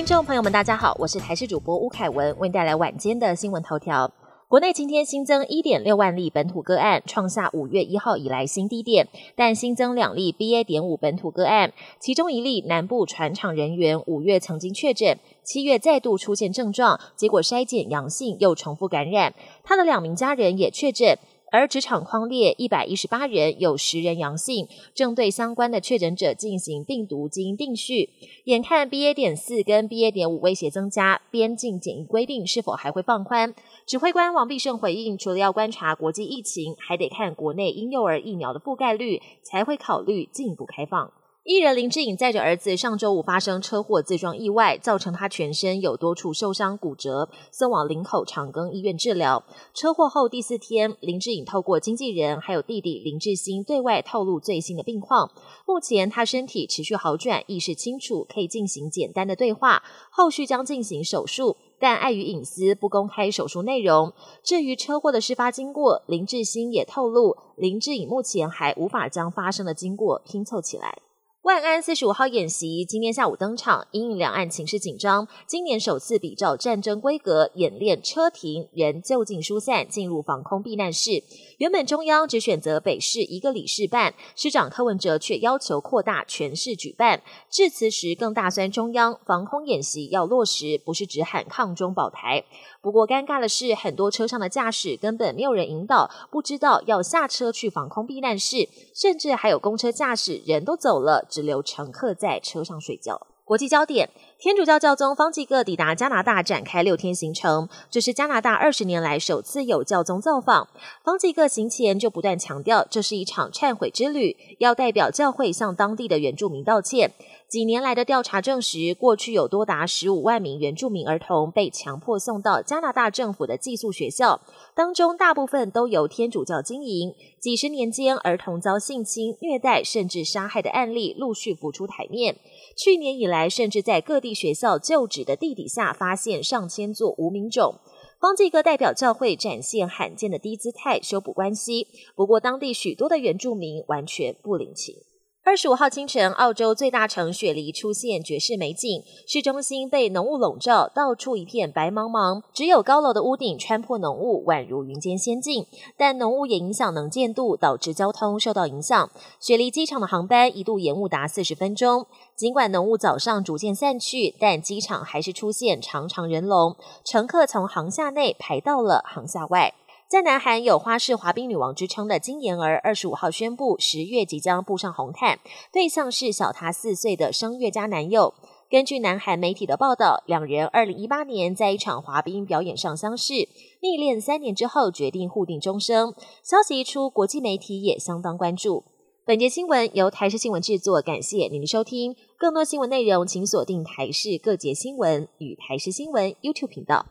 听众朋友们，大家好，我是台视主播吴凯文，为您带来晚间的新闻头条。国内今天新增一点六万例本土个案，创下五月一号以来新低点，但新增两例 BA. 点五本土个案，其中一例南部船厂人员五月曾经确诊，七月再度出现症状，结果筛检阳性又重复感染，他的两名家人也确诊。而职场框列一百一十八人，有十人阳性，正对相关的确诊者进行病毒基因定序。眼看 BA. 点四跟 BA. 点五威胁增加，边境检疫规定是否还会放宽？指挥官王必胜回应，除了要观察国际疫情，还得看国内婴幼儿疫苗的覆盖率，才会考虑进一步开放。艺人林志颖载着儿子上周五发生车祸自撞意外，造成他全身有多处受伤骨折，送往林口长庚医院治疗。车祸后第四天，林志颖透过经纪人还有弟弟林志兴对外透露最新的病况。目前他身体持续好转，意识清楚，可以进行简单的对话。后续将进行手术，但碍于隐私不公开手术内容。至于车祸的事发经过，林志兴也透露，林志颖目前还无法将发生的经过拼凑起来。万安四十五号演习今天下午登场，因两岸情势紧张，今年首次比照战争规格演练车停人就近疏散进入防空避难室。原本中央只选择北市一个理事办，市长柯文哲却要求扩大全市举办。致辞时更大酸中央防空演习要落实，不是只喊抗中保台。不过尴尬的是，很多车上的驾驶根本没有人引导，不知道要下车去防空避难室，甚至还有公车驾驶人都走了。留乘客在车上睡觉。国际焦点：天主教教宗方济各抵达加拿大，展开六天行程。这是加拿大二十年来首次有教宗造访。方济各行前就不断强调，这是一场忏悔之旅，要代表教会向当地的原住民道歉。几年来的调查证实，过去有多达十五万名原住民儿童被强迫送到加拿大政府的寄宿学校，当中大部分都由天主教经营。几十年间，儿童遭性侵、虐待甚至杀害的案例陆续浮出台面。去年以来，甚至在各地学校旧址的地底下发现上千座无名冢。方济各代表教会展现罕见的低姿态，修补关系。不过，当地许多的原住民完全不领情。二十五号清晨，澳洲最大城雪梨出现绝世美景，市中心被浓雾笼罩，到处一片白茫茫，只有高楼的屋顶穿破浓雾，宛如云间仙境。但浓雾也影响能见度，导致交通受到影响。雪梨机场的航班一度延误达四十分钟。尽管浓雾早上逐渐散去，但机场还是出现长长人龙，乘客从航厦内排到了航厦外。在南韩有花式滑冰女王之称的金妍儿，二十五号宣布十月即将步上红毯，对象是小她四岁的声乐家男友。根据南韩媒体的报道，两人二零一八年在一场滑冰表演上相识，历练三年之后决定互定终生。消息一出，国际媒体也相当关注。本节新闻由台视新闻制作，感谢您的收听。更多新闻内容，请锁定台视各节新闻与台视新闻 YouTube 频道。